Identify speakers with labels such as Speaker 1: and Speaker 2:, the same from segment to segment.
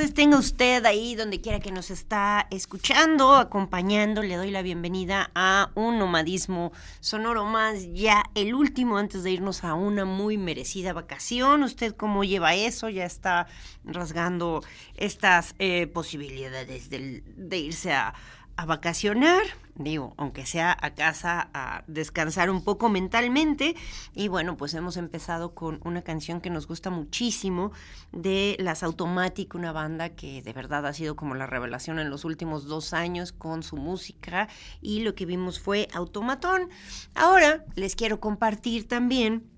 Speaker 1: Tardes, tenga usted ahí donde quiera que nos está escuchando, acompañando. Le doy la bienvenida a un nomadismo sonoro más, ya el último antes de irnos a una muy merecida vacación. ¿Usted cómo lleva eso? Ya está rasgando estas eh, posibilidades de irse a a vacacionar, digo, aunque sea a casa a descansar un poco mentalmente. Y bueno, pues hemos empezado con una canción que nos gusta muchísimo de Las Automatic, una banda que de verdad ha sido como la revelación en los últimos dos años con su música y lo que vimos fue Automatón. Ahora les quiero compartir también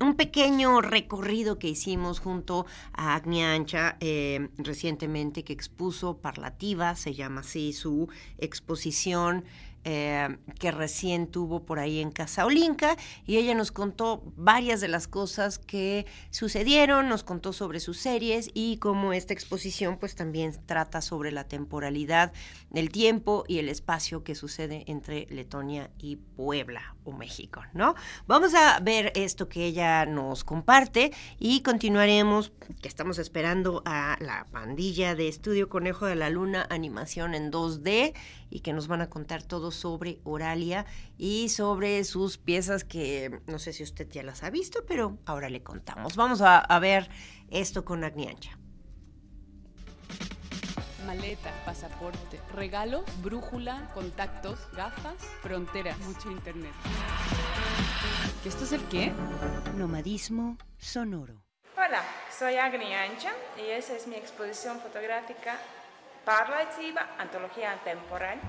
Speaker 1: un pequeño recorrido que hicimos junto a Agni Ancha eh, recientemente que expuso Parlativa, se llama así su exposición eh, que recién tuvo por ahí en Casa Olinka y ella nos contó varias de las cosas que sucedieron, nos contó sobre sus series y cómo esta exposición pues también trata sobre la temporalidad del tiempo y el espacio que sucede entre Letonia y Puebla o México, ¿no? Vamos a ver esto que ella nos comparte y continuaremos, que estamos esperando a la pandilla de Estudio Conejo de la Luna, animación en 2D y que nos van a contar todo sobre Oralia y sobre sus piezas que no sé si usted ya las ha visto, pero ahora le contamos. Vamos a, ver esto con Agniancha.
Speaker 2: Maleta, pasaporte, regalo, brújula, contactos, gafas, frontera, mucho internet. ¿Esto es el qué?
Speaker 1: Nomadismo sonoro.
Speaker 3: Hola, soy Agni Ancha y esa es mi exposición fotográfica Parla Antología Temporal.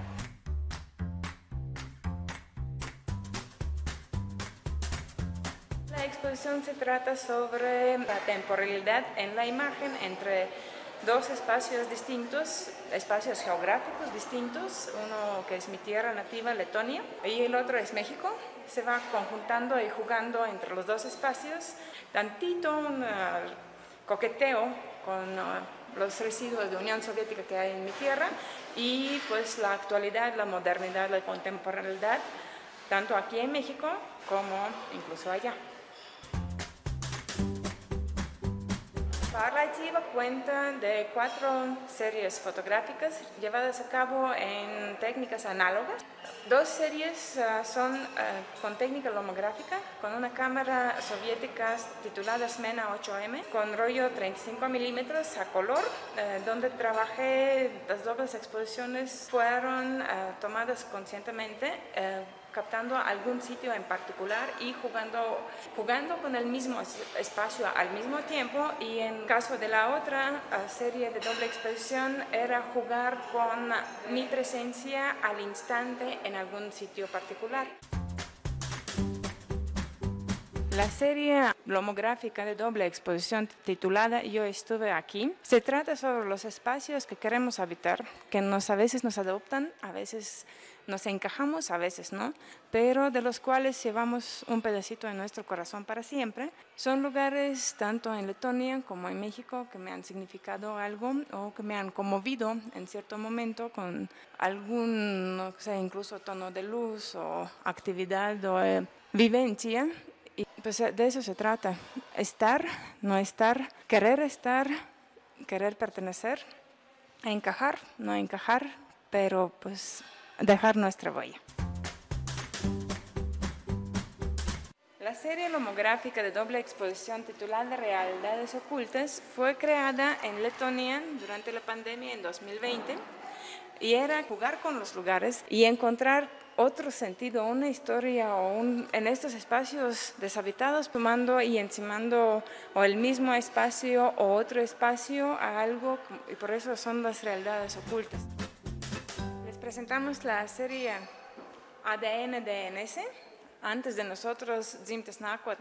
Speaker 3: La exposición se trata sobre la temporalidad en la imagen entre dos espacios distintos, espacios geográficos distintos, uno que es mi tierra nativa, Letonia, y el otro es México. Se va conjuntando y jugando entre los dos espacios, tantito un uh, coqueteo con uh, los residuos de Unión Soviética que hay en mi tierra y pues la actualidad, la modernidad, la contemporaneidad, tanto aquí en México como incluso allá. Parlativa cuenta de cuatro series fotográficas llevadas a cabo en técnicas análogas. Dos series ah, son ah, con técnica lomográfica, con una cámara soviética titulada Smena 8M, con rollo 35 milímetros a color, eh, donde trabajé, las dobles exposiciones fueron ah, tomadas conscientemente captando algún sitio en particular y jugando, jugando con el mismo espacio al mismo tiempo y en caso de la otra serie de doble exposición era jugar con mi presencia al instante en algún sitio particular. La serie lomográfica de doble exposición titulada Yo estuve aquí se trata sobre los espacios que queremos habitar, que nos, a veces nos adoptan, a veces nos encajamos, a veces no, pero de los cuales llevamos un pedacito en nuestro corazón para siempre. Son lugares tanto en Letonia como en México que me han significado algo o que me han conmovido en cierto momento con algún, no sé, incluso tono de luz o actividad o eh, vivencia. Y pues de eso se trata, estar, no estar, querer estar, querer pertenecer, encajar, no encajar, pero pues dejar nuestra huella. La serie lomográfica de doble exposición titulada Realidades Ocultas fue creada en Letonia durante la pandemia en 2020 y era jugar con los lugares y encontrar otro sentido, una historia o en estos espacios deshabitados, tomando y encimando o el mismo espacio o otro espacio a algo y por eso son las realidades ocultas presentamos la serie ADN DNS. Antes de nosotros,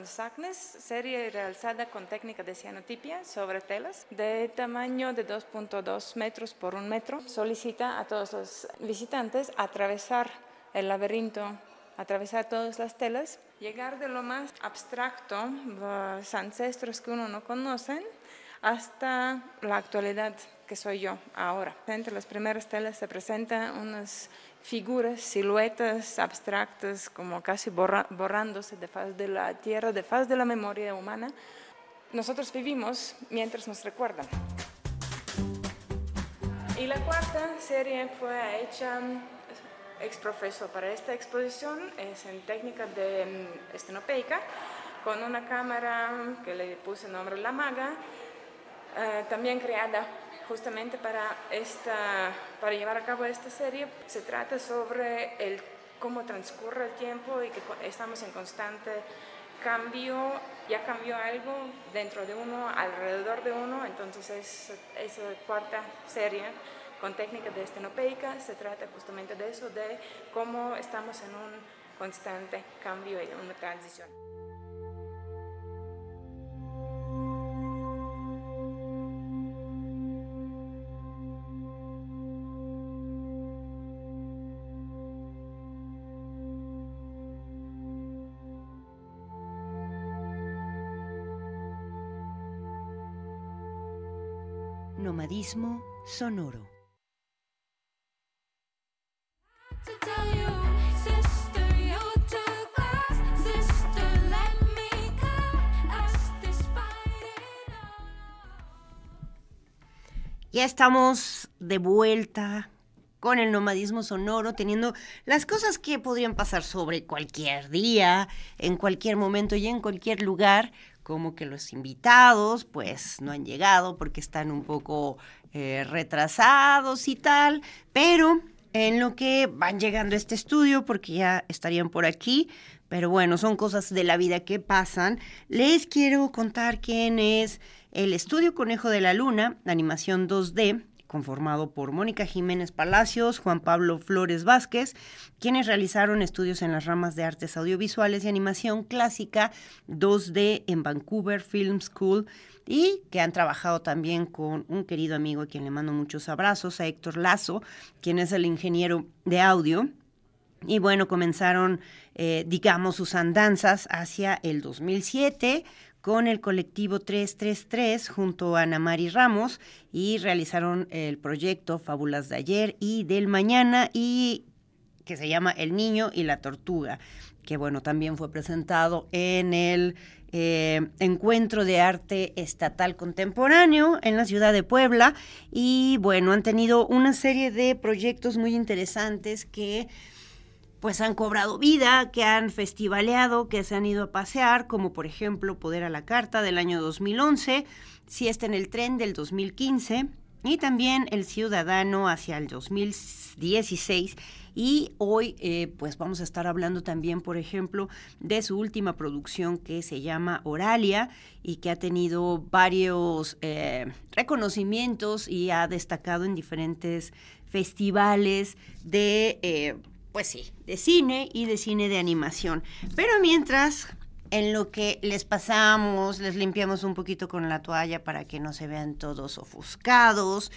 Speaker 3: Sacnes, serie realizada con técnica de cianotipia sobre telas de tamaño de 2.2 metros por un metro. Solicita a todos los visitantes atravesar el laberinto, atravesar todas las telas, llegar de lo más abstracto, los ancestros que uno no conoce, hasta la actualidad que soy yo ahora. Entre las primeras telas se presentan unas figuras, siluetas abstractas, como casi borrándose de faz de la tierra, de faz de la memoria humana. nosotros vivimos mientras nos recuerdan. Y la cuarta serie fue hecha ex profeso para esta exposición, es en técnica de mm, estenopeica, con una cámara que le puse nombre La Maga, eh, también creada justamente para, esta, para llevar a cabo esta serie. Se trata sobre el, cómo transcurre el tiempo y que estamos en constante cambio, ya cambió algo dentro de uno, alrededor de uno, entonces es, esa cuarta serie con técnicas de estenopeica se trata justamente de eso, de cómo estamos en un constante cambio y una transición.
Speaker 4: Nomadismo sonoro.
Speaker 1: Ya estamos de vuelta con el nomadismo sonoro, teniendo las cosas que podrían pasar sobre cualquier día, en cualquier momento y en cualquier lugar, como que los invitados pues no han llegado porque están un poco eh, retrasados y tal, pero en lo que van llegando este estudio, porque ya estarían por aquí, pero bueno, son cosas de la vida que pasan, les quiero contar quién es el estudio Conejo de la Luna, animación 2D, conformado por Mónica Jiménez Palacios, Juan Pablo Flores Vázquez, quienes realizaron estudios en las ramas de artes audiovisuales y animación clásica 2D en Vancouver Film School y que han trabajado también con un querido amigo a quien le mando muchos abrazos, a Héctor Lazo, quien es el ingeniero de audio. Y bueno, comenzaron, eh, digamos, sus andanzas hacia el 2007 con el colectivo 333 junto a Ana Mari Ramos y realizaron el proyecto Fábulas de ayer y del mañana y que se llama El niño y la tortuga, que bueno, también fue presentado en el eh, Encuentro de Arte Estatal Contemporáneo en la ciudad de Puebla y bueno, han tenido una serie de proyectos muy interesantes que pues han cobrado vida, que han festivaleado, que se han ido a pasear, como por ejemplo Poder a la Carta del año 2011, Siesta en el Tren del 2015 y también El Ciudadano hacia el 2016. Y hoy eh, pues vamos a estar hablando también, por ejemplo, de su última producción que se llama Oralia y que ha tenido varios eh, reconocimientos y ha destacado en diferentes festivales de... Eh, pues sí, de cine y de cine de animación. Pero mientras, en lo que les pasamos, les limpiamos un poquito con la toalla para que no se vean todos ofuscados,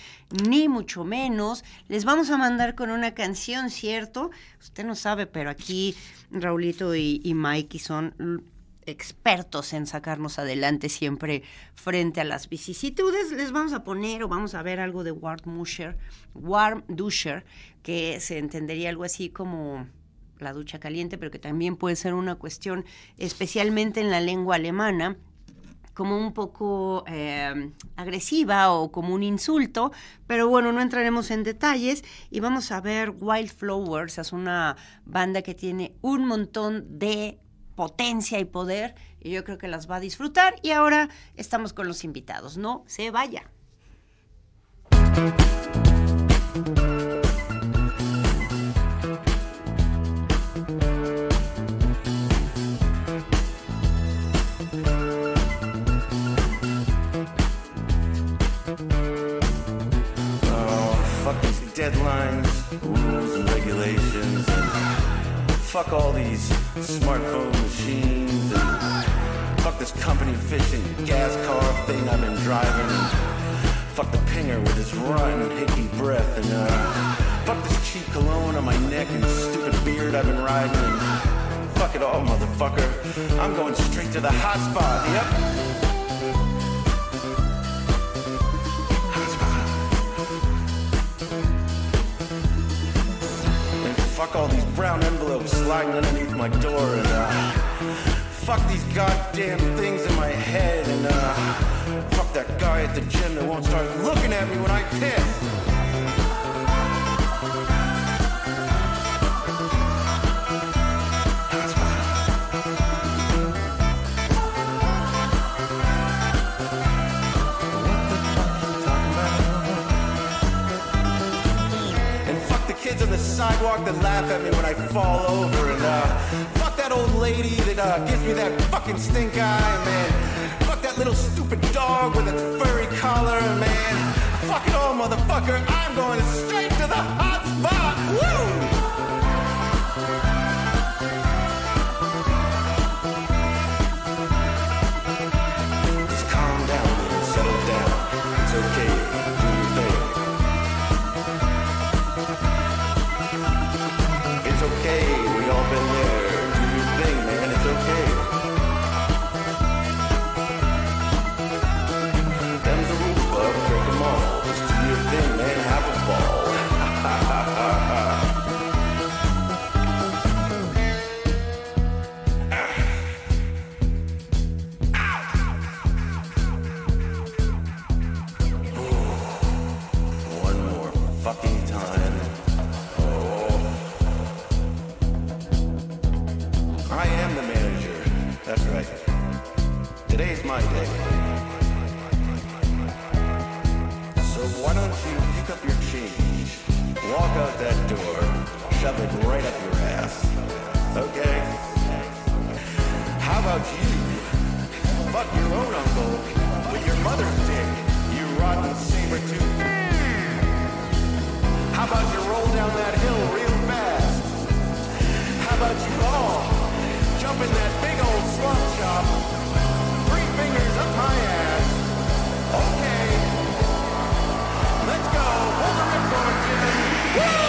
Speaker 1: ni mucho menos, les vamos a mandar con una canción, ¿cierto? Usted no sabe, pero aquí Raulito y, y Mikey son expertos en sacarnos adelante siempre frente a las vicisitudes. Les vamos a poner o vamos a ver algo de Warm Dusher, Warm Dusher, que se entendería algo así como la ducha caliente, pero que también puede ser una cuestión, especialmente en la lengua alemana, como un poco eh, agresiva o como un insulto, pero bueno, no entraremos en detalles. Y vamos a ver Wildflowers, es una banda que tiene un montón de potencia y poder y yo creo que las va a disfrutar y ahora estamos con los invitados, no se vaya.
Speaker 5: Deadlines, rules and regulations. Fuck all these smartphone machines and fuck this company fishing gas car thing I've been driving. Fuck the pinger with his rotten hickey breath and uh, fuck this cheap cologne on my neck and stupid beard I've been riding. And fuck it all, motherfucker. I'm going straight to the hot spot. Yep. Fuck all these brown envelopes sliding underneath my door and uh, fuck these goddamn things in my head, and uh, fuck that guy at the gym that won't start looking at me when I piss. Sidewalk that laugh at me when I fall over. And uh, fuck that old lady that uh, gives me that fucking stink eye, man. Fuck that little stupid dog with its furry collar, man. Fuck it all, motherfucker. I'm going straight to the hot spot. Woo! Today's my day. So why don't you pick up your change, walk out that door, shove it right up your ass. Okay? How about you? Fuck your own uncle with your mother's dick, you rotten saber tooth. How about you roll down that hill real fast? How about you all jump in that big old slump chop? Woo!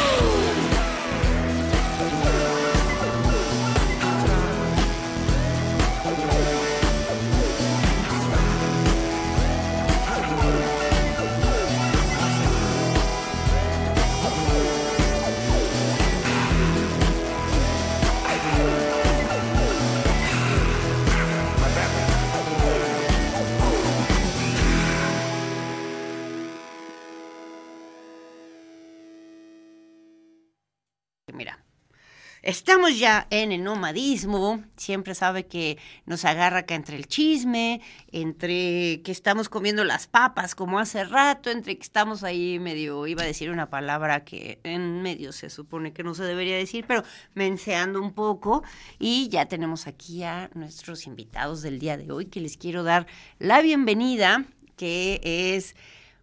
Speaker 1: Estamos ya en el nomadismo. Siempre sabe que nos agarra acá entre el chisme, entre que estamos comiendo las papas como hace rato, entre que estamos ahí medio, iba a decir una palabra que en medio se supone que no se debería decir, pero menseando un poco. Y ya tenemos aquí a nuestros invitados del día de hoy que les quiero dar la bienvenida, que es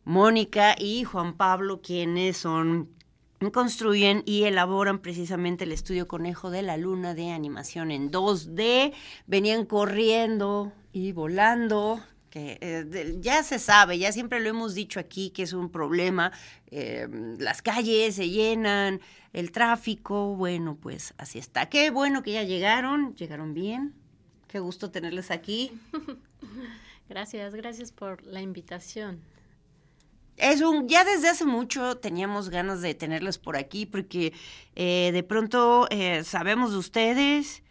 Speaker 1: Mónica y Juan Pablo, quienes son construyen y elaboran precisamente el estudio Conejo de la Luna de animación en 2D. Venían corriendo y volando, que eh, ya se sabe, ya siempre lo hemos dicho aquí que es un problema. eh, las calles se llenan, el tráfico, bueno, pues así está. Qué bueno que ya llegaron, llegaron bien. Qué gusto tenerles aquí.
Speaker 6: Gracias, gracias por la invitación.
Speaker 1: Es un, ya desde hace mucho teníamos ganas de tenerles por aquí porque eh, de pronto eh, sabemos de ustedes,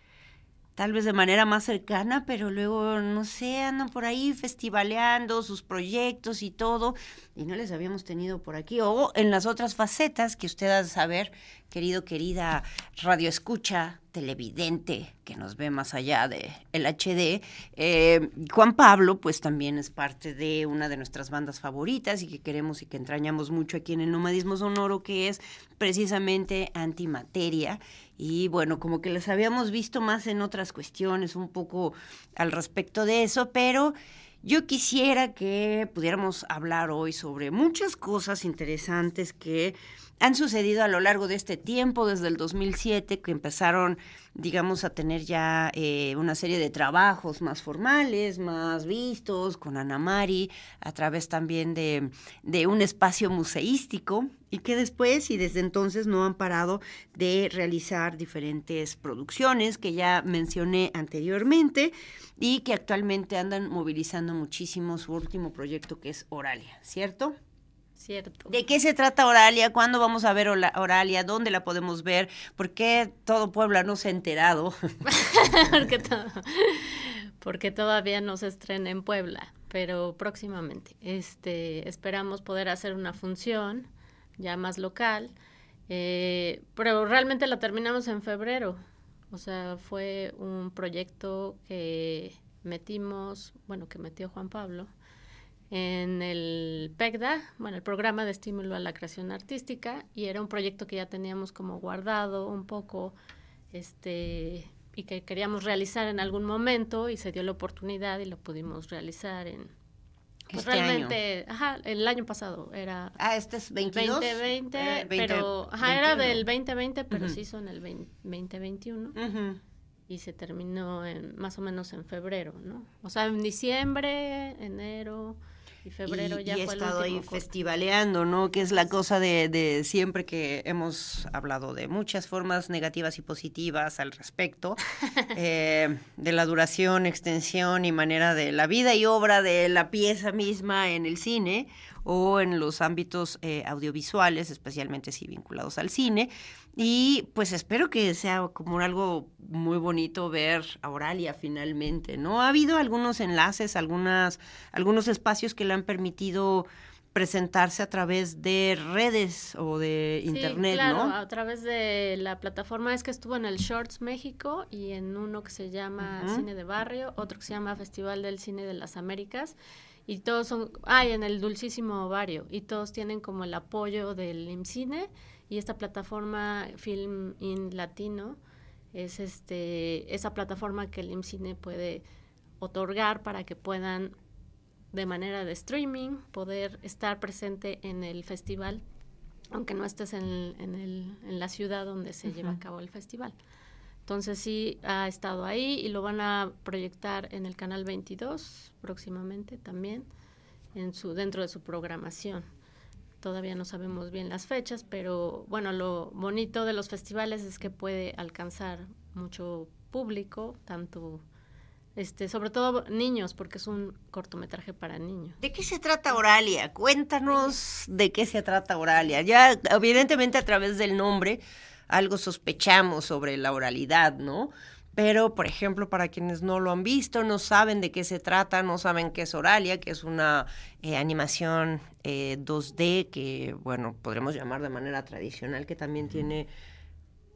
Speaker 1: tal vez de manera más cercana, pero luego, no sé, andan por ahí festivaleando sus proyectos y todo, y no les habíamos tenido por aquí, o en las otras facetas que usted ha de saber, querido, querida radio escucha, televidente, que nos ve más allá de el HD, eh, Juan Pablo, pues también es parte de una de nuestras bandas favoritas y que queremos y que entrañamos mucho aquí en el nomadismo sonoro, que es precisamente antimateria. Y bueno, como que les habíamos visto más en otras cuestiones, un poco al respecto de eso, pero yo quisiera que pudiéramos hablar hoy sobre muchas cosas interesantes que han sucedido a lo largo de este tiempo, desde el 2007, que empezaron, digamos, a tener ya eh, una serie de trabajos más formales, más vistos, con Ana Mari, a través también de, de un espacio museístico, y que después y desde entonces no han parado de realizar diferentes producciones que ya mencioné anteriormente y que actualmente andan movilizando muchísimo su último proyecto que es Oralia, ¿cierto?
Speaker 6: Cierto.
Speaker 1: ¿De qué se trata Oralia? ¿Cuándo vamos a ver Oralia? ¿Dónde la podemos ver? ¿Por qué todo Puebla no se ha enterado?
Speaker 6: porque, porque todavía no se estrena en Puebla, pero próximamente. Este, esperamos poder hacer una función ya más local, eh, pero realmente la terminamos en febrero. O sea, fue un proyecto que metimos, bueno, que metió Juan Pablo en el PECDA, bueno, el programa de estímulo a la creación artística, y era un proyecto que ya teníamos como guardado un poco, este, y que queríamos realizar en algún momento, y se dio la oportunidad y lo pudimos realizar en
Speaker 1: pues este
Speaker 6: realmente, ajá, el año pasado era.
Speaker 1: Ah, este es 22.
Speaker 6: 2020, eh, pero, ajá, era del 2020, pero se hizo en el 2021. Y se terminó en, más o menos en febrero, ¿no? O sea, en diciembre, enero, y febrero ya
Speaker 1: y
Speaker 6: he
Speaker 1: estado ahí festivaleando, ¿no? Que es la cosa de, de, siempre que hemos hablado de muchas formas negativas y positivas al respecto, eh, de la duración, extensión y manera de la vida y obra de la pieza misma en el cine o en los ámbitos eh, audiovisuales, especialmente si vinculados al cine. Y pues espero que sea como algo muy bonito ver a Oralia finalmente, ¿no? Ha habido algunos enlaces, algunas, algunos espacios que le han permitido presentarse a través de redes o de internet,
Speaker 6: claro, a través de la plataforma es que estuvo en el Shorts México y en uno que se llama Cine de Barrio, otro que se llama Festival del Cine de las Américas y todos son, ay, en el Dulcísimo Ovario y todos tienen como el apoyo del IMCINE y esta plataforma Film in Latino es este esa plataforma que el IMCINE puede otorgar para que puedan de manera de streaming poder estar presente en el festival aunque no estés en, en, el, en la ciudad donde se lleva a cabo el festival. Entonces sí ha estado ahí y lo van a proyectar en el canal 22 próximamente también en su dentro de su programación. Todavía no sabemos bien las fechas, pero bueno, lo bonito de los festivales es que puede alcanzar mucho público, tanto este, sobre todo niños, porque es un cortometraje para niños.
Speaker 1: ¿De qué se trata Oralia? Cuéntanos de qué se trata Oralia. Ya, evidentemente, a través del nombre, algo sospechamos sobre la oralidad, ¿no? Pero, por ejemplo, para quienes no lo han visto, no saben de qué se trata, no saben qué es Oralia, que es una eh, animación 2D eh, que, bueno, podremos llamar de manera tradicional, que también tiene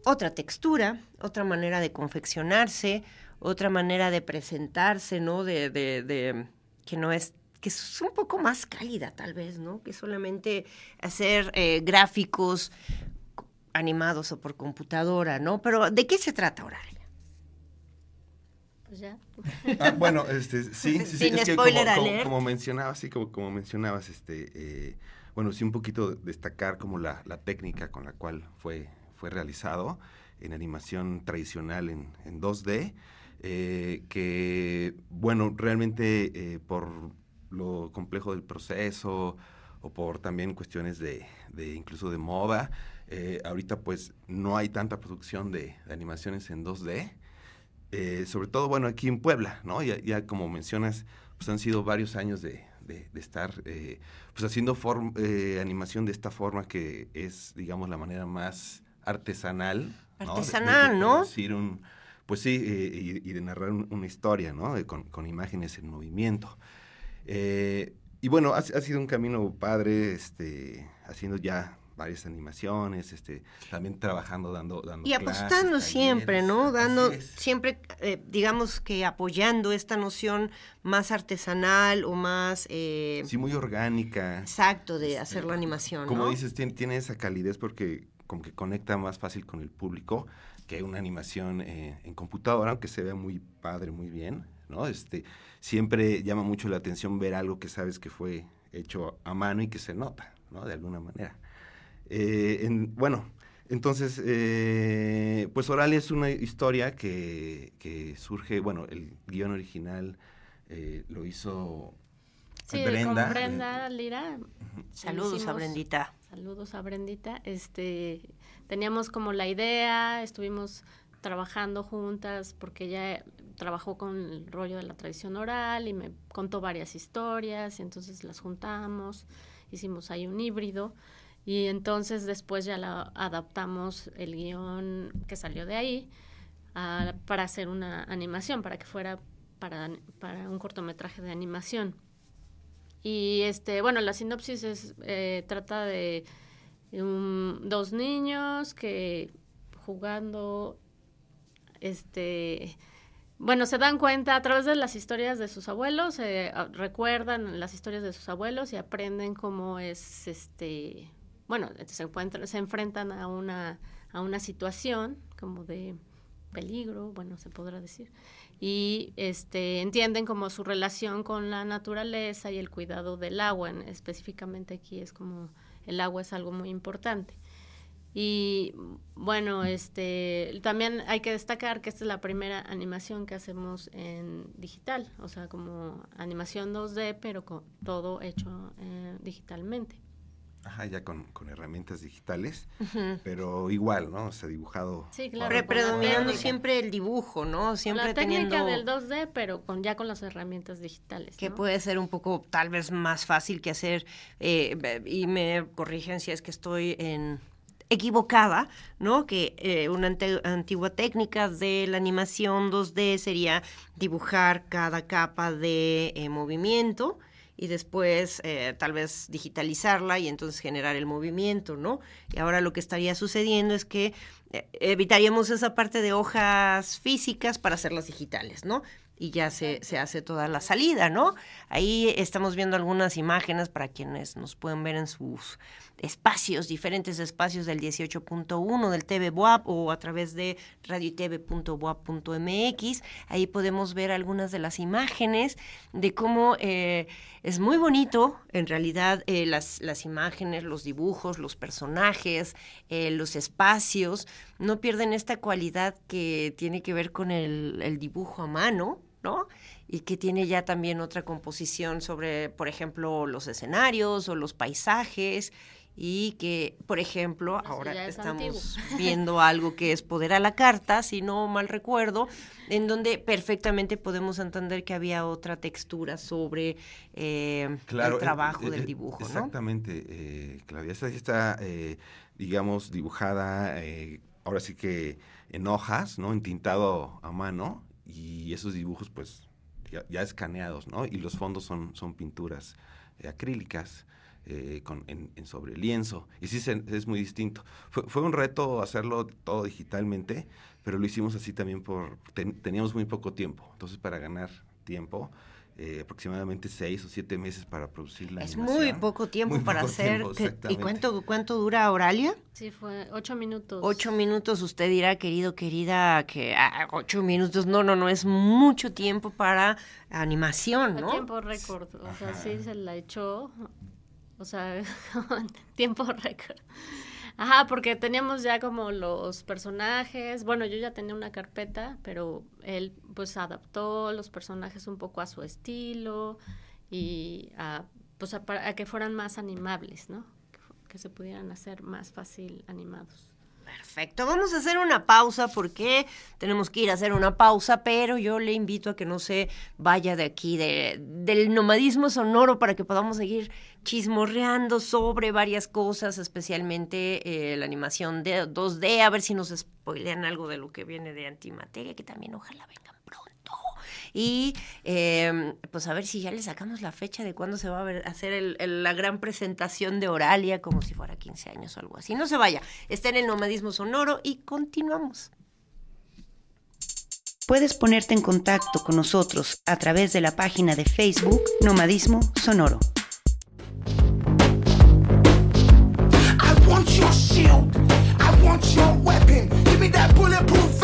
Speaker 1: otra textura, otra manera de confeccionarse, otra manera de presentarse, ¿no? De, de, de que no es que es un poco más cálida tal vez, ¿no? Que solamente hacer eh, gráficos animados o por computadora, ¿no? Pero ¿de qué se trata Oralia?
Speaker 6: Pues ya.
Speaker 7: Ah, bueno, este, sí, sí,
Speaker 1: Sin
Speaker 7: es que como,
Speaker 1: alert.
Speaker 7: como, mencionabas, sí, como, como mencionabas, este, eh, bueno, sí un poquito destacar como la, la, técnica con la cual fue, fue realizado en animación tradicional en, en 2D, eh, que, bueno, realmente eh, por lo complejo del proceso o por también cuestiones de, de incluso de moda, eh, ahorita pues no hay tanta producción de, de animaciones en 2D, eh, sobre todo, bueno, aquí en Puebla, ¿no? Ya, ya como mencionas, pues han sido varios años de, de, estar eh, pues haciendo form, eh, animación de esta forma que es, digamos, la manera más artesanal.
Speaker 1: Artesanal, ¿no?
Speaker 7: De, de un, pues sí, y, y, de narrar un, una historia, ¿no? Con, con, imágenes en movimiento. Y bueno, ha, ha, sido un camino padre, este, haciendo ya varias animaciones, este, también trabajando, dando, dando
Speaker 1: Y apostando siempre, ¿no? Dando,
Speaker 7: es.
Speaker 1: siempre, eh, digamos que apoyando esta noción más artesanal o más... Eh,
Speaker 7: sí, muy orgánica.
Speaker 1: Exacto, de hacer la animación,
Speaker 7: Como
Speaker 1: ¿no?
Speaker 7: dices, tiene, tiene, esa calidez porque como que conecta más fácil con el público que una animación eh, en computadora, aunque se vea muy padre, muy bien, ¿no? Este, siempre llama mucho la atención ver algo que sabes que fue hecho a mano y que se nota, ¿no? De alguna manera. Eh, en, bueno, entonces, eh, pues Oralia es una historia que, que, surge, bueno, el guion original eh, lo hizo
Speaker 6: sí,
Speaker 7: Brenda.
Speaker 6: Con Brenda Lira.
Speaker 1: Saludos hicimos, a Brendita.
Speaker 6: Saludos a Brendita. Este, teníamos como la idea, estuvimos trabajando juntas porque ella trabajó con el rollo de la tradición oral y me contó varias historias y entonces las juntamos hicimos ahí un híbrido y entonces después ya la adaptamos el guion que salió de ahí para hacer una animación, para que fuera para, para un cortometraje de animación. Y este, bueno, la sinopsis es, eh, trata de dos niños que jugando, este, bueno, se dan cuenta a través de las historias de sus abuelos, ah, recuerdan las historias de sus abuelos y aprenden cómo es, este, bueno, se encuentran, se enfrentan a una, a una situación como de peligro, bueno, se podrá decir, y este, entienden como su relación con la naturaleza y el cuidado del agua, específicamente aquí es como el agua es algo muy importante. Y bueno, este, también hay que destacar que esta es la primera animación que hacemos en digital, o sea, como animación 2D, pero con todo hecho eh, digitalmente.
Speaker 7: Ajá, ya con, herramientas digitales, pero igual, ¿no? O sea, dibujado.
Speaker 1: Sí, claro. Predominando siempre el dibujo, ¿no? Siempre
Speaker 6: la técnica del 2D, pero con ya con las herramientas digitales.
Speaker 1: Que puede ser un poco, tal vez, más fácil que hacer, eh, y me corrigen si es que estoy en equivocada, ¿no? Que eh, una antigua técnica de la animación 2D sería dibujar cada capa de eh, movimiento y después eh, tal vez digitalizarla y entonces generar el movimiento, ¿no? Y ahora lo que estaría sucediendo es que evitaríamos esa parte de hojas físicas para hacerlas digitales, ¿no? Y ya se, se, hace toda la salida, ¿no? Ahí estamos viendo algunas imágenes para quienes nos pueden ver en sus espacios, diferentes espacios del 18.1 del TV BUAP o a través de radiotv.boap.mx. Ahí podemos ver algunas de las imágenes de cómo eh, es muy bonito, en realidad, eh, las, las imágenes, los dibujos, los personajes, eh, los espacios, no pierden esta cualidad que tiene que ver con el dibujo a mano, ¿no? y que tiene ya también otra composición sobre, por ejemplo, los escenarios o los paisajes y que, por ejemplo, ahora estamos viendo algo que es Poder a la Carta, si no mal recuerdo, en donde perfectamente podemos entender que había otra textura sobre eh, el eh, trabajo eh, del dibujo.
Speaker 7: Exactamente, Claudia. Esta está, digamos, dibujada, ahora sí que en hojas, ¿no? Entintado a mano, y esos dibujos, pues, ya, escaneados, ¿no? Y los fondos son, son pinturas acrílicas. Eh, con, en, sobre lienzo. Y sí es muy distinto. Fue, un reto hacerlo todo digitalmente, pero lo hicimos así también por... teníamos muy poco tiempo. Entonces, para ganar tiempo, eh, aproximadamente seis o siete meses para producir la
Speaker 1: Es muy poco tiempo para hacer. ¿Y cuánto, cuánto dura Auralia?
Speaker 6: Sí, fue ocho minutos.
Speaker 1: Ocho minutos, usted dirá, querido, querida, que ah, ocho minutos, no, no, no, es mucho tiempo para animación, ¿no?
Speaker 6: tiempo récord, o sea, sí se la echó o sea, tiempo récord. Ajá, porque teníamos ya como los personajes, bueno, yo ya tenía una carpeta, pero él pues adaptó los personajes un poco a su estilo y a, pues a, a que fueran más animables, ¿no? que se pudieran hacer más fácil animados.
Speaker 1: Perfecto, vamos a hacer una pausa porque tenemos que ir a hacer una pausa, pero yo le invito a que no se vaya de aquí, de, del nomadismo sonoro, para que podamos seguir chismorreando sobre varias cosas, especialmente eh, la animación de 2D, a ver si nos spoilean algo de lo que viene de antimateria, que también ojalá vengan y em, pues a ver si ya le sacamos la fecha de cuándo se va a hacer la gran presentación de Oralia, como si fuera 15 años o algo así. No se vaya, está en el nomadismo sonoro y continuamos.
Speaker 4: Puedes ponerte en contacto con nosotros a través de la página de Facebook Nomadismo Sonoro. I want your shield. I want your weapon. Give me that bulletproof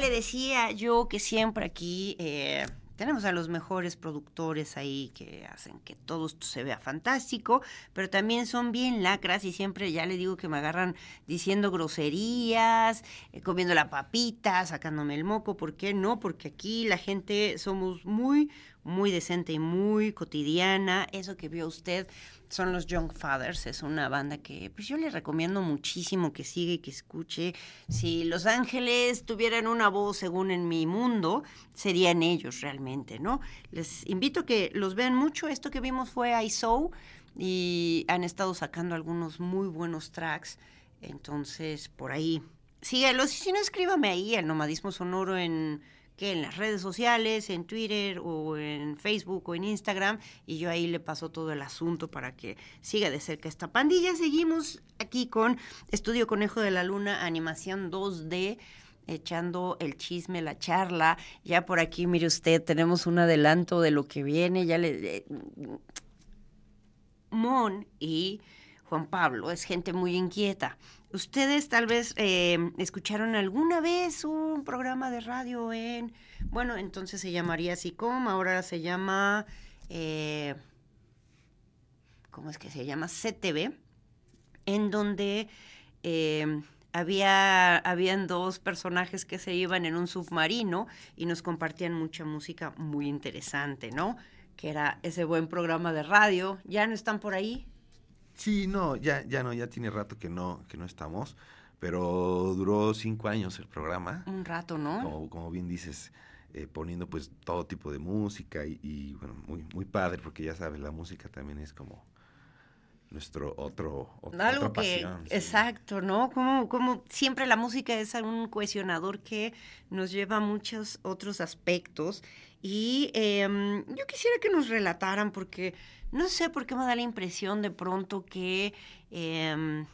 Speaker 1: Le decía yo que siempre aquí eh, tenemos a los mejores productores ahí que hacen que todo esto se vea fantástico, pero también son bien lacras y siempre ya le digo que me agarran diciendo groserías, eh, comiendo la papita, sacándome el moco. ¿Por qué no? Porque aquí la gente somos muy, muy decente y muy cotidiana. Eso que vio usted son los Young Fathers, es una banda que pues yo le recomiendo muchísimo que siga y que escuche. Si Los Ángeles tuvieran una voz según en mi mundo, serían ellos realmente, ¿no? Les invito a que los vean mucho. Esto que vimos fue I Saw y han estado sacando algunos muy buenos tracks. Entonces, por ahí, síguelos. Y si no, escríbame ahí, el nomadismo sonoro en que en las redes sociales, en Twitter o en Facebook o en Instagram, y yo ahí le paso todo el asunto para que siga de cerca esta pandilla. Seguimos aquí con Estudio Conejo de la Luna, animación 2D echando el chisme, la charla. Ya por aquí, mire usted, tenemos un adelanto de lo que viene. Ya le. Mon y Juan Pablo es gente muy inquieta. Ustedes tal vez eh, escucharon alguna vez un programa de radio en, bueno, entonces se llamaría SICOM, ahora se llama, eh, ¿cómo es que se llama? CTV, en donde eh, había, habían dos personajes que se iban en un submarino y nos compartían mucha música muy interesante, ¿no? Que era ese buen programa de radio. ¿Ya no están por ahí?
Speaker 7: Sí, no, ya, ya no, ya tiene rato que no, que no estamos, pero duró cinco años el programa.
Speaker 1: Un rato, ¿no?
Speaker 7: Como, como bien dices, eh, poniendo pues todo tipo de música y, y, bueno, muy, muy padre, porque ya sabes, la música también es como nuestro otro, otro
Speaker 1: Algo
Speaker 7: otra
Speaker 1: que,
Speaker 7: pasión, sí.
Speaker 1: exacto, ¿no? Como, como siempre la música es un cohesionador que nos lleva a muchos otros aspectos. Y em, yo quisiera que nos relataran, porque no sé por qué me da la impresión de pronto que em,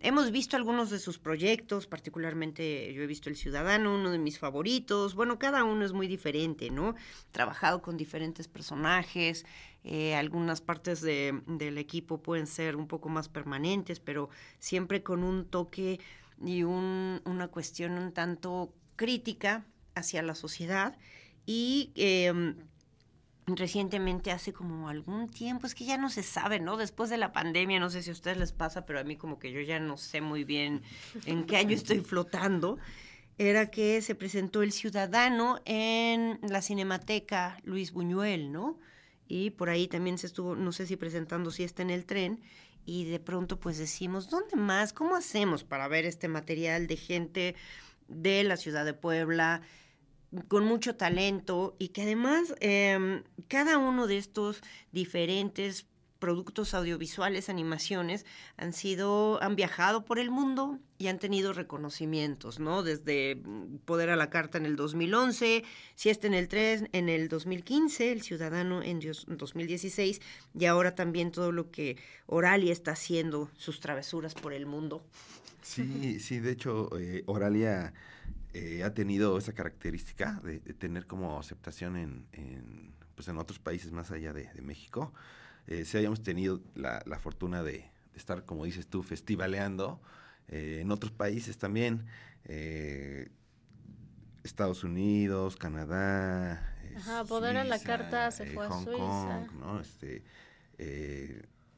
Speaker 1: hemos visto algunos de sus proyectos, particularmente yo he visto El Ciudadano, uno de mis favoritos. Bueno, cada uno es muy diferente, ¿no? Trabajado con diferentes personajes. eh, algunas partes de- del equipo pueden ser un poco más permanentes, pero siempre con un toque y un- una cuestión un tanto crítica hacia la sociedad. Y em, recientemente, hace como algún tiempo, es que ya no se sabe, ¿no? Después de la pandemia, no sé si a ustedes les pasa, pero a mí como que yo ya no sé muy bien en qué año estoy flotando. Era que se presentó El Ciudadano en la Cinemateca Luis Buñuel, ¿no? Y por ahí también se estuvo, no sé si presentando si está en el tren, y de pronto pues decimos, ¿dónde más? ¿Cómo hacemos para ver este material de gente de la ciudad de Puebla, con mucho talento y que además eh, cada uno de estos diferentes productos audiovisuales, animaciones, han sido, han viajado por el mundo y han tenido reconocimientos, ¿no? Desde mm, Poder a la Carta en el 2011, Siesta en el 3 en el 2015, El Ciudadano en dios- 2016 y ahora también todo lo que Oralia está haciendo, sus travesuras por el mundo.
Speaker 7: Sí, sí, de hecho, eh, Oralia eh, ha tenido esa característica de, de tener como aceptación en, en, pues en otros países más allá de, de México. Eh, sí habíamos tenido la, la fortuna de, de estar, como dices tú, festivaleando eh, en otros países también. eh, Estados Unidos, Canadá.
Speaker 6: Ajá, Poder a la Carta se fue a
Speaker 7: Hong
Speaker 6: Suiza.
Speaker 7: Kong, ¿no? Este,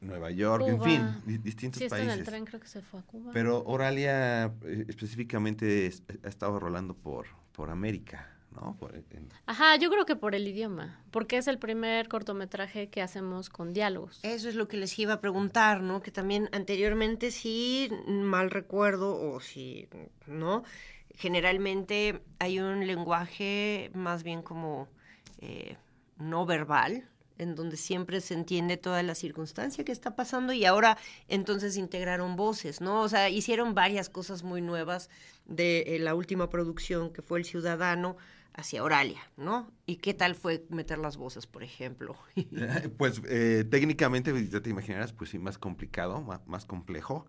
Speaker 7: Nueva York, en fin, di- distintos
Speaker 6: Sí,
Speaker 7: países.
Speaker 6: en el tren, creo que se fue a Cuba.
Speaker 7: Pero Oralia eh, específicamente es- ha estado rolando por, por América, ¿no? Por- en-
Speaker 6: Ajá, yo creo que por el idioma, porque es el primer cortometraje que hacemos con diálogos.
Speaker 1: Eso es lo que les iba a preguntar, ¿no? Que también anteriormente, si mal recuerdo, o si no, generalmente hay un lenguaje más bien como eh, no verbal, en donde siempre se entiende toda la circunstancia que está pasando y ahora entonces integraron voces, ¿no? O sea, hicieron varias cosas muy nuevas de eh, la última producción que fue El Ciudadano hacia Oralia, ¿no? ¿Y qué tal fue meter las voces, por ejemplo?
Speaker 7: Pues eh, técnicamente, pues, ya te imaginarás, pues sí, más complicado, más, complejo.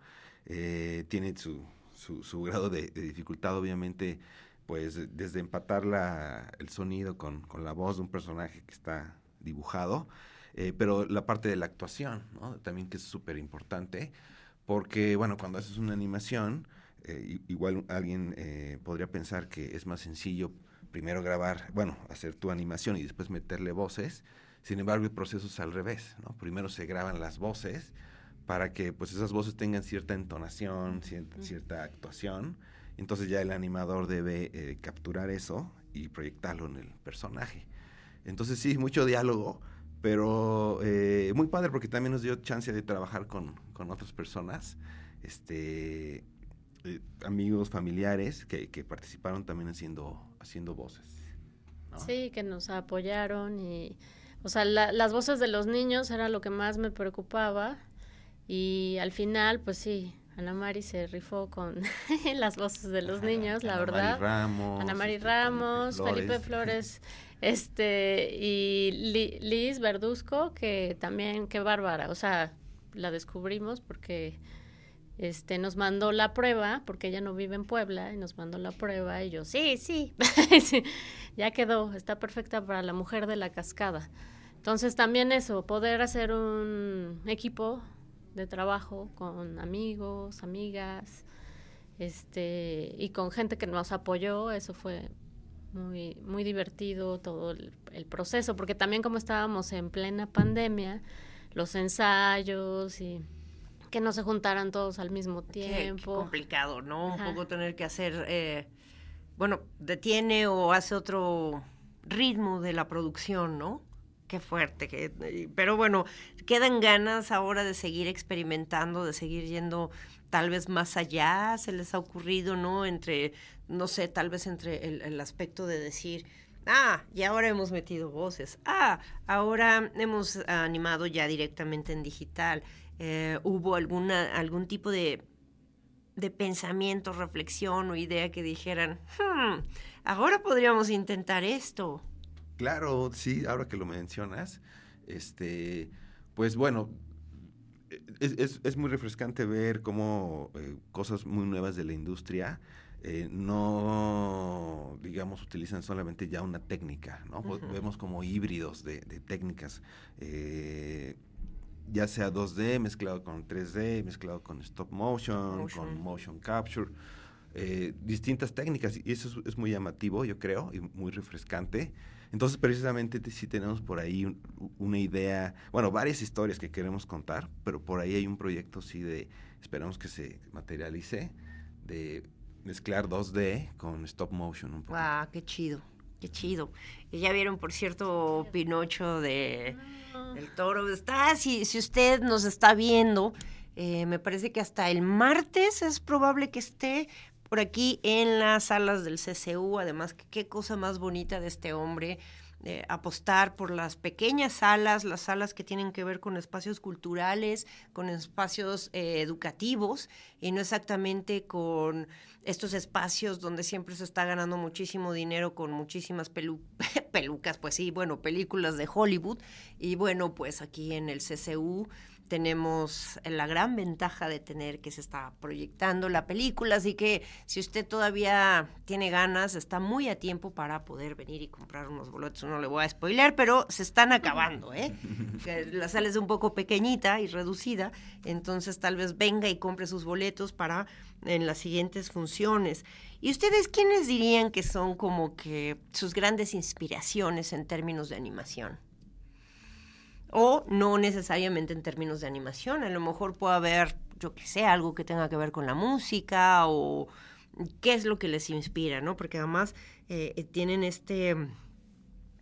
Speaker 7: Eh, tiene su, su, su grado de, de dificultad, obviamente, pues desde empatar la, el sonido con, con la voz de un personaje que está dibujado, eh, pero la parte de la actuación, ¿no? También que es súper importante, porque, bueno, cuando haces una animación, eh, igual alguien eh, podría pensar que es más sencillo primero grabar, bueno, hacer tu animación y después meterle voces. Sin embargo, el proceso es al revés, ¿no? Primero se graban las voces para que pues esas voces tengan cierta entonación, cierta, actuación. Entonces ya el animador debe eh, capturar eso y proyectarlo en el personaje. Entonces sí, mucho diálogo, pero eh, muy padre porque también nos dio chance de trabajar con, con otras personas, este, eh, amigos, familiares que, que, participaron también haciendo, haciendo voces.
Speaker 6: Sí, que nos apoyaron y, o sea, las voces de los niños era lo que más me preocupaba y al final, pues sí, Ana Mari se rifó con las voces de los niños, la verdad.
Speaker 7: Ana Mari Ramos.
Speaker 6: Ana Mari Ramos, Felipe Flores, este, y Liz Verduzco, que también, qué bárbara, o sea, la descubrimos porque este nos mandó la prueba, porque ella no vive en Puebla, y nos mandó la prueba, y yo, sí, sí, ya quedó, está perfecta para la mujer de la cascada. Entonces también eso, poder hacer un equipo de trabajo con amigos, amigas, este, y con gente que nos apoyó, eso fue muy, muy divertido todo el, proceso, porque también como estábamos en plena pandemia, los ensayos y que no se juntaran todos al mismo tiempo.
Speaker 1: Qué, complicado, ¿no? Un poco tener que hacer, eh, bueno, detiene o hace otro ritmo de la producción, ¿no? Qué fuerte, que, pero bueno, quedan ganas ahora de seguir experimentando, de seguir yendo tal vez más allá, se les ha ocurrido, ¿no? Entre, no sé, tal vez entre el, aspecto de decir, ah, y ahora hemos metido voces, ah, ahora hemos animado ya directamente en digital, eh, hubo alguna, algún tipo de, de pensamiento, reflexión o idea que dijeran, hmm, ahora podríamos intentar esto.
Speaker 7: Claro, sí, ahora que lo mencionas, este, pues bueno, es, es, muy refrescante ver cómo eh, cosas muy nuevas de la industria eh, no, digamos, utilizan solamente ya una técnica, ¿no? Vemos como híbridos de, técnicas, eh, ya sea 2D mezclado con 3D, mezclado con stop motion, con motion capture. distintas técnicas y eso es, es, muy llamativo, yo creo, y muy refrescante. Entonces, precisamente sí tenemos por ahí una idea, bueno, varias historias que queremos contar, pero por ahí hay un proyecto sí de, esperamos que se materialice, de mezclar 2D con stop motion un poco.
Speaker 1: ¡Wow! ¡Qué chido! ¡Qué chido! Ya vieron, por cierto, Pinocho de El Toro. Está, si, si usted nos está viendo, eh, me parece que hasta el martes es probable que esté por aquí en las salas del CCU. Además, qué cosa más bonita de este hombre. apostar por las pequeñas salas, las salas que tienen que ver con espacios culturales, con espacios eh, educativos, y no exactamente con estos espacios donde siempre se está ganando muchísimo dinero con muchísimas pelucas, pues sí, bueno, películas de Hollywood. Y bueno, pues aquí en el CCU tenemos la gran ventaja de tener que se está proyectando la película, así que si usted todavía tiene ganas, está muy a tiempo para poder venir y comprar unos boletos. No le voy a spoiler, pero se están acabando, ¿eh? La sala es un poco pequeñita y reducida, entonces tal vez venga y compre sus boletos para en las siguientes funciones. ¿Y ustedes quiénes dirían que son como que sus grandes inspiraciones en términos de animación? O no necesariamente en términos de animación, a lo mejor puede haber, yo que sé, algo que tenga que ver con la música o qué es lo que les inspira, ¿no? Porque además eh, eh, tienen este,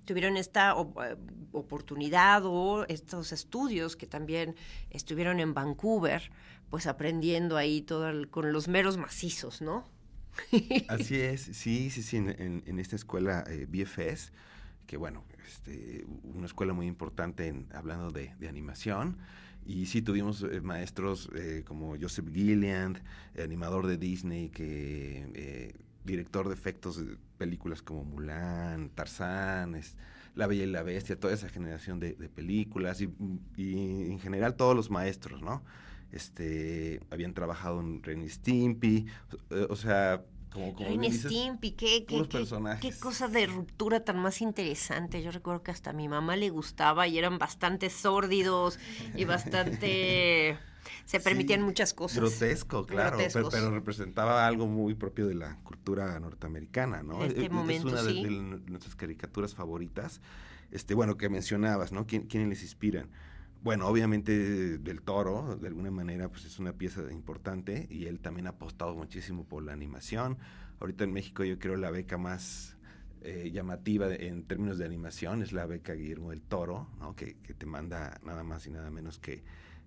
Speaker 1: tuvieron esta eh, oportunidad o estos estudios que también estuvieron en Vancouver, pues aprendiendo ahí todo con los meros macizos, ¿no?
Speaker 7: Así es, sí, sí, sí, en, esta escuela BFS que bueno, este, una escuela muy importante en, hablando de, animación. Y sí tuvimos eh, maestros eh, como Joseph Gilliand, animador de Disney, que eh, director de efectos de películas como Mulan, Tarzán, La Bella y la Bestia, toda esa generación de, películas y, en general todos los maestros, ¿no? Este, habían trabajado en Ren Stimpy, o sea, como,
Speaker 1: Stimpy, ¿qué, qué, qué, cosa de ruptura tan más interesante. Yo recuerdo que hasta a mi mamá le gustaba y eran bastante sórdidos y bastante... se permitían muchas cosas.
Speaker 7: Grotesco, claro, pero, representaba algo muy propio de la cultura norteamericana, ¿no?
Speaker 1: Este
Speaker 7: Es- es
Speaker 1: momento,
Speaker 7: una de,
Speaker 1: sí.
Speaker 7: de nuestras caricaturas favoritas. Este, bueno, que mencionabas, ¿no? ¿Quién- ¿Quiénes les inspiran? Bueno, obviamente del Toro, de alguna manera, pues es una pieza importante y él también ha apostado muchísimo por la animación. Ahorita en México yo creo la beca más eh, llamativa en términos de animación es la beca Guillermo del Toro, ¿no? que, que te manda nada más y nada menos que,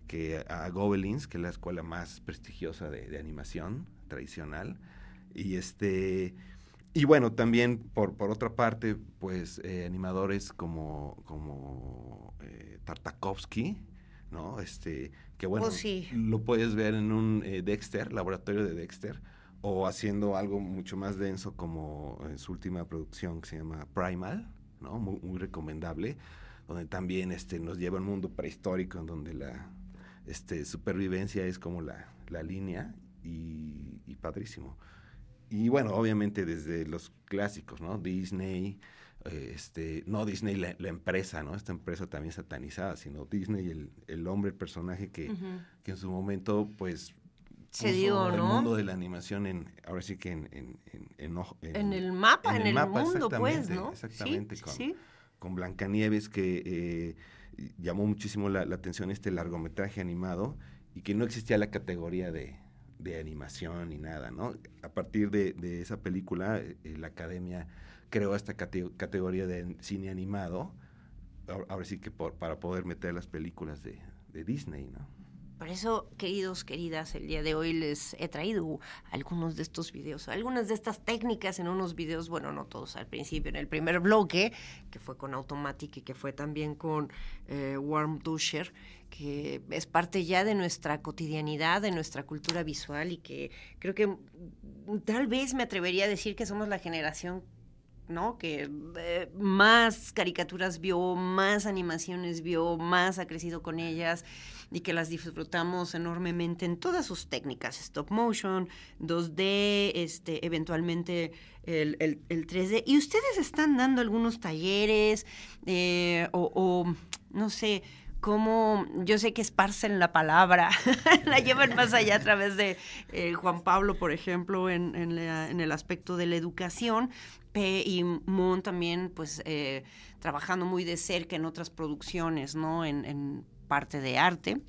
Speaker 7: que a Gobelins, que es la escuela más prestigiosa de, de animación tradicional. Y este y bueno, también por, por otra parte, pues eh, animadores como, como eh, Tartakovsky, ¿no? Este, que bueno,
Speaker 1: Oh, sí.
Speaker 7: lo puedes ver en un eh, Dexter, laboratorio de Dexter, o haciendo algo mucho más denso como en su última producción que se llama Primal, ¿no? Muy, muy recomendable, donde también este, nos lleva a un mundo prehistórico en donde la este, supervivencia es como la, la línea y, y padrísimo. Y bueno, obviamente desde los clásicos, ¿no? Disney, eh, este, no Disney la, la empresa, ¿no? Esta empresa también satanizada, sino Disney, el, el hombre, el personaje que, que en su momento, pues,
Speaker 1: Se dio,
Speaker 7: el
Speaker 1: ¿no?
Speaker 7: mundo de la animación en, ahora sí que en, en, en, en
Speaker 1: En el mapa, en, el,
Speaker 7: mapa,
Speaker 1: mundo, pues, ¿no?
Speaker 7: Exactamente,
Speaker 1: Sí,
Speaker 7: con,
Speaker 1: sí.
Speaker 7: con Blancanieves que eh, llamó muchísimo la, la atención este largometraje animado y que no existía la categoría de, de animación ni nada, ¿no? A partir de, de esa película, eh, la academia creó esta cate- categoría de cine animado, ahora, ahora sí que por- para poder meter las películas de, de Disney, ¿no?
Speaker 1: Por eso, queridos, queridas, el día de hoy les he traído algunos de estos videos, algunas de estas técnicas en unos videos, bueno, no todos al principio, en el primer bloque, que fue con Automatic y que fue también con eh, Warm Dusher, que es parte ya de nuestra cotidianidad, de nuestra cultura visual y que creo que tal vez me atrevería a decir que somos la generación ¿no? Que eh, más caricaturas vio, más animaciones vio, más ha crecido con ellas y que las disfrutamos enormemente en todas sus técnicas, stop motion, 2D, este, eventualmente el, el- el 3D. Y ustedes están dando algunos talleres eh, o, no sé, cómo yo sé que esparcen la palabra, la llevan más allá a través de eh, Juan Pablo, por ejemplo, en, en el aspecto de la educación, y Moon también, pues, eh, trabajando muy de cerca en otras producciones, ¿no? En parte de arte.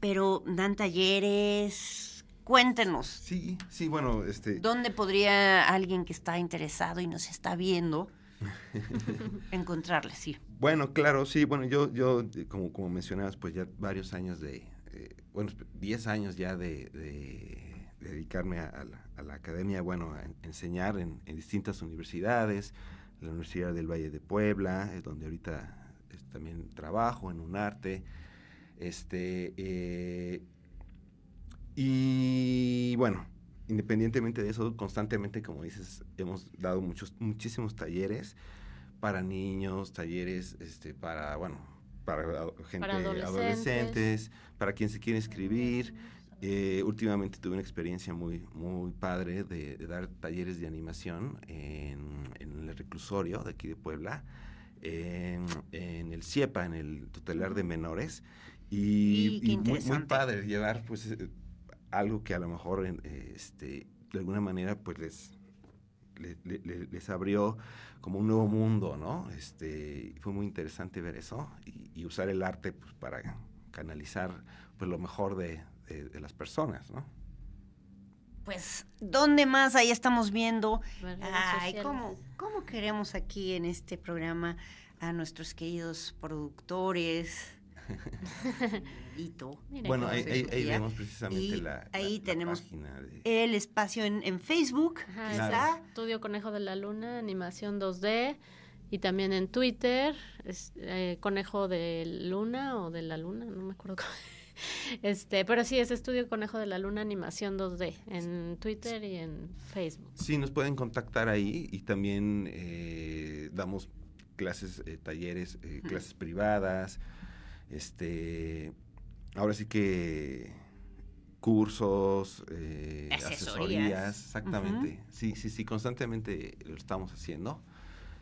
Speaker 1: Pero dan talleres, cuéntenos.
Speaker 7: Sí, sí, bueno, este...
Speaker 1: ¿Dónde podría alguien que está interesado y nos está viendo encontrarle? Sí.
Speaker 7: Bueno, claro, sí, bueno, yo, yo eh, como, como mencionabas, pues ya varios años de, eh, bueno, 10 años ya de, de- de dedicarme a, a la, a la academia, bueno, a en- enseñar en, en distintas universidades, la Universidad del Valle de Puebla, es donde ahorita es- también trabajo en un arte, este, eh, y bueno, independientemente de eso, constantemente, como dices, hemos dado muchos, muchísimos talleres para niños, talleres este, para, bueno, para gente,
Speaker 6: Para adolescentes.
Speaker 7: adolescentes, para quien se quiere inscribir. Eh, últimamente tuve una experiencia muy, muy padre de, de dar talleres de animación en, en el reclusorio de aquí de Puebla, en, en el CIEPA, en el tutelar de menores.
Speaker 1: Y
Speaker 7: Y, muy, padre llevar pues eh, algo que a lo mejor eh, este, de alguna manera pues les, le- le- le- les abrió como un nuevo mundo, ¿no? Este, fue muy interesante ver eso y, y usar el arte pues, para canalizar pues lo mejor de, de- de las personas, ¿no?
Speaker 1: Pues, ¿dónde más? Ahí estamos viendo. Ay,
Speaker 6: sociales.
Speaker 1: ¿Cómo, ¿cómo queremos aquí en este programa a nuestros queridos productores? Hito.
Speaker 6: Miren
Speaker 7: Bueno, ahí, ahí- vemos precisamente
Speaker 1: Y
Speaker 7: la,
Speaker 1: ahí
Speaker 7: la
Speaker 1: tenemos
Speaker 7: página de-
Speaker 1: El espacio en, en Facebook.
Speaker 6: Ajá,
Speaker 1: está.
Speaker 6: Estudio Conejo de la Luna, animación 2D. Y también en Twitter, es, eh, Conejo de Luna o de la Luna, no me acuerdo cómo. Este, pero sí, es Estudio Conejo de la Luna, animación 2D, en Twitter y en Facebook.
Speaker 7: Sí, nos pueden contactar ahí y también eh, damos clases, eh, talleres, eh, clases privadas, este, ahora sí que cursos, eh,
Speaker 1: Asesorías.
Speaker 7: asesorías, exactamente. Sí, sí, sí, constantemente lo estamos haciendo.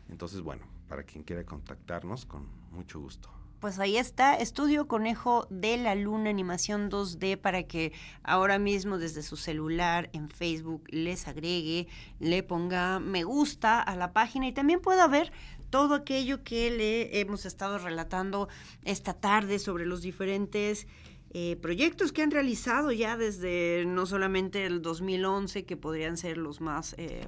Speaker 7: Entonces, bueno, para quien quiera contactarnos, con mucho gusto.
Speaker 1: Pues ahí está, Estudio Conejo de la Luna Animación 2D para que ahora mismo desde su celular en Facebook les agregue, le ponga me gusta a la página y también pueda ver todo aquello que le hemos estado relatando esta tarde sobre los diferentes eh, proyectos que han realizado ya desde no solamente el 2011, que podrían ser los más, eh,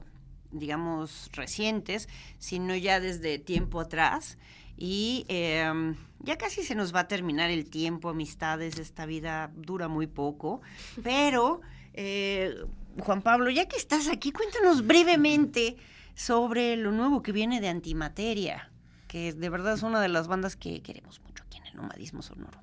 Speaker 1: digamos, recientes, sino ya desde tiempo atrás. Y em, ya casi se nos va a terminar el tiempo, amistades, esta vida dura muy poco, pero eh, Juan Pablo, ya que estás aquí, cuéntanos brevemente sobre lo nuevo que viene de Antimateria, que de verdad es una de las bandas que queremos mucho aquí en el nomadismo sonoro.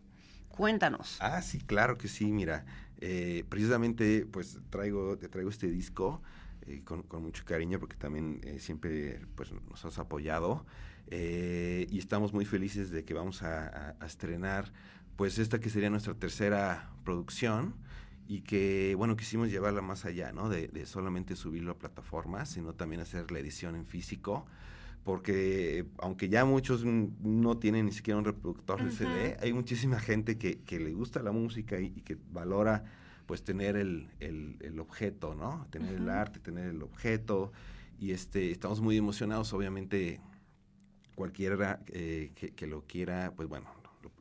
Speaker 1: Cuéntanos.
Speaker 7: Ah, sí, claro que sí, mira. Eh, precisamente, pues traigo, te traigo este disco eh, con, mucho cariño porque también eh, siempre pues, nos has apoyado y estamos muy felices de que vamos a, estrenar pues esta que sería nuestra tercera producción y que, bueno, quisimos llevarla más allá, ¿no? De, de solamente subirlo a plataformas, sino también hacer la edición en físico porque aunque ya muchos no tienen ni siquiera un reproductor de CD, hay muchísima gente que, que, le gusta la música y, que valora pues tener el, el, objeto, ¿no? Tener el arte, tener el objeto. Y este, estamos muy emocionados, obviamente cualquiera eh, que, lo quiera, pues bueno,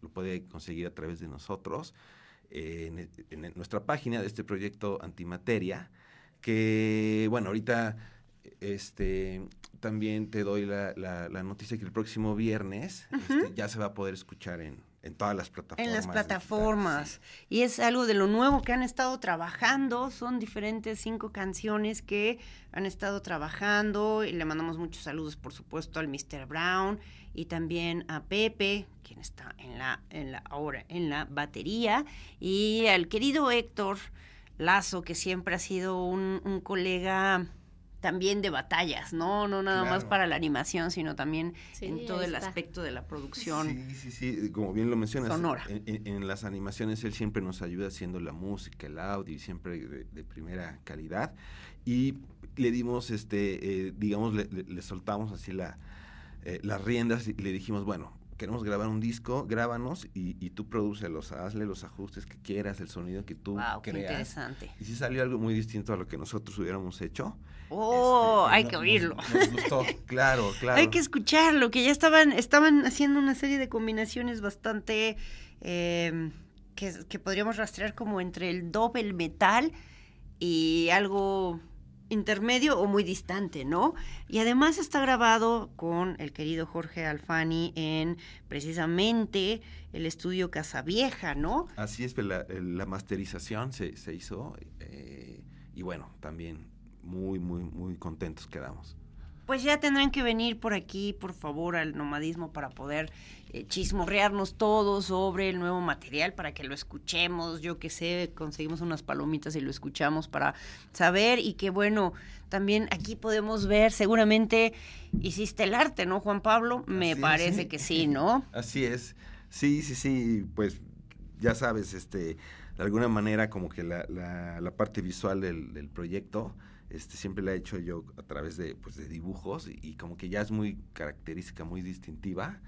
Speaker 7: lo, puede conseguir a través de nosotros. en, en, nuestra página de este proyecto Antimateria, que bueno, ahorita este también te doy la, la, noticia que el próximo viernes este, ya se va a poder escuchar en, en todas las plataformas.
Speaker 1: En las plataformas. Y es algo de lo nuevo que han estado trabajando. Son diferentes cinco canciones que han estado trabajando. Y le mandamos muchos saludos, por supuesto, al Mr. Brown y también a Pepe, quien está en la, en la, ahora en la batería. Y al querido Héctor Lazo, que siempre ha sido un, un colega también de batallas, ¿no? No nada más para la animación, sino también en todo el aspecto de la producción.
Speaker 7: Sí, sí, sí, como bien lo mencionas. Sonora. En, las animaciones él siempre nos ayuda haciendo la música, el audio, y siempre de, primera calidad. Y le dimos, este, eh, digamos, le, soltamos así la, eh, las riendas y le dijimos, bueno, queremos grabar un disco, grábanos y, y tú prodúcelos, hazle los ajustes que quieras, el sonido que tú wow, creas. Qué
Speaker 1: interesante.
Speaker 7: Y si salió algo muy distinto a lo que nosotros hubiéramos hecho.
Speaker 1: Oh, este, hay que oírlo.
Speaker 7: Nos, gustó, claro, claro.
Speaker 1: Hay que escucharlo, que ya estaban, estaban haciendo una serie de combinaciones bastante em, que, que podríamos rastrear como entre el doble metal y algo intermedio o muy distante, ¿no? Y además está grabado con el querido Jorge Alfani en precisamente el estudio Casavieja, ¿no?
Speaker 7: Así es, pues, la, la masterización se, se hizo eh, y bueno, también muy, muy, muy contentos quedamos.
Speaker 1: Pues ya tendrán que venir por aquí, por favor, al nomadismo para poder eh, chismorrearnos todos sobre el nuevo material, para que lo escuchemos. Yo que sé, conseguimos unas palomitas y lo escuchamos para saber y que bueno, también aquí podemos ver, seguramente hiciste el arte, ¿no, Juan Pablo? Me parece que sí, ¿no?
Speaker 7: Así es. Sí, sí, sí, pues ya sabes, este, de alguna manera como que la, la, parte visual del, del proyecto este, siempre la he hecho yo a través de, pues, de dibujos y, como que ya es muy característica, muy distintiva.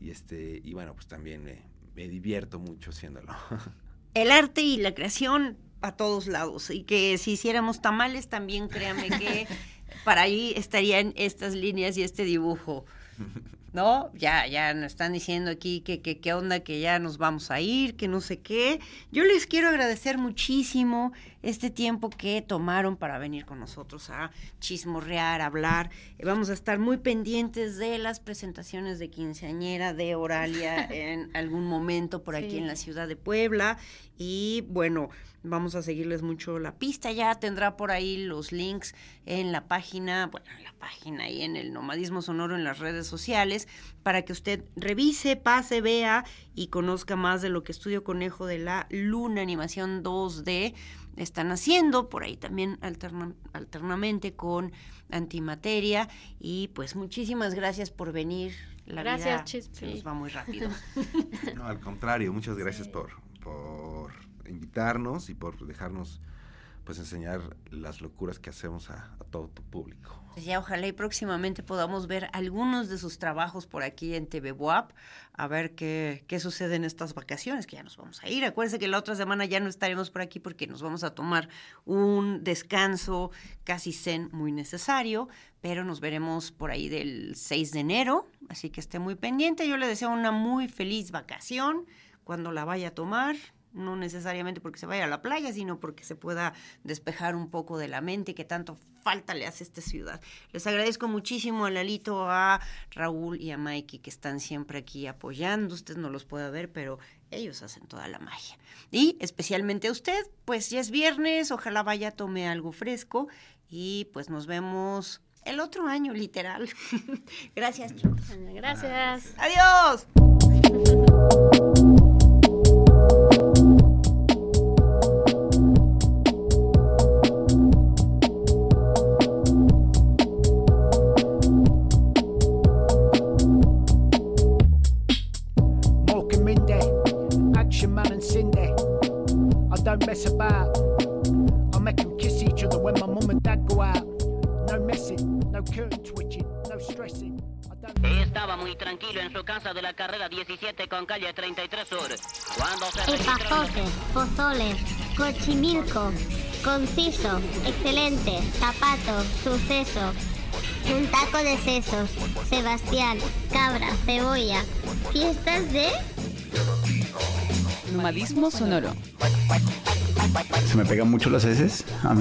Speaker 7: Y, este, y bueno, pues también me, me divierto mucho haciéndolo.
Speaker 1: El arte y la creación a todos lados. Y que si hiciéramos tamales, también créanme que para ahí estarían estas líneas y este dibujo. ¿no? Ya, ya nos están diciendo aquí que, que, qué onda, que ya nos vamos a ir, que no sé qué. Yo les quiero agradecer muchísimo este tiempo que tomaron para venir con nosotros a chismorrear, a hablar. Vamos a estar muy pendientes de las presentaciones de quinceañera de Oralia en algún momento por aquí en la ciudad de Puebla. Y bueno, vamos a seguirles mucho la pista. Ya tendrá por ahí los links en la página, bueno, en la página y en el Nomadismo Sonoro en las redes sociales, para que usted revise, pase, vea y conozca más de lo que Estudio Conejo de la Luna Animación 2D están haciendo, por ahí también alternamente con antimateria. Y pues muchísimas gracias por venir.
Speaker 6: La gracias, vida
Speaker 1: se nos va muy rápido.
Speaker 7: No, al contrario, muchas gracias por, por invitarnos y por dejarnos pues enseñar las locuras que hacemos a, a todo tu público.
Speaker 1: Ya ojalá y próximamente podamos ver algunos de sus trabajos por aquí en TV WAP, a ver qué, qué sucede en estas vacaciones, que ya nos vamos a ir. Acuérdense que la otra semana ya no estaremos por aquí porque nos vamos a tomar un descanso casi zen muy necesario, pero nos veremos por ahí del 6 de enero, así que esté muy pendiente. Yo le deseo una muy feliz vacación cuando la vaya a tomar, no necesariamente porque se vaya a la playa, sino porque se pueda despejar un poco de la mente que tanto falta le hace a esta ciudad. Les agradezco muchísimo a Lalito, a Raúl y a Mikey que están siempre aquí apoyando. Usted no los puede ver, pero ellos hacen toda la magia. Y especialmente a usted, pues ya es viernes, ojalá vaya, tome algo fresco y pues nos vemos el otro año, literal. Gracias, chicos.
Speaker 6: Gracias.
Speaker 1: Adiós.
Speaker 8: Don't mess about. I make them kiss each other when my mum and dad go out. No messing, no curtain twitching, no stressing. I don't
Speaker 9: Estaba muy tranquilo en su casa de la carrera 17 con calle 33 Sur. Cuando se registró...
Speaker 10: Epazote, pozole, cochimilco, conciso, excelente, zapato, suceso, un taco de sesos, Sebastián, cabra, cebolla, fiestas de...
Speaker 2: Nomadismo sonoro.
Speaker 11: Se me pegan mucho las heces.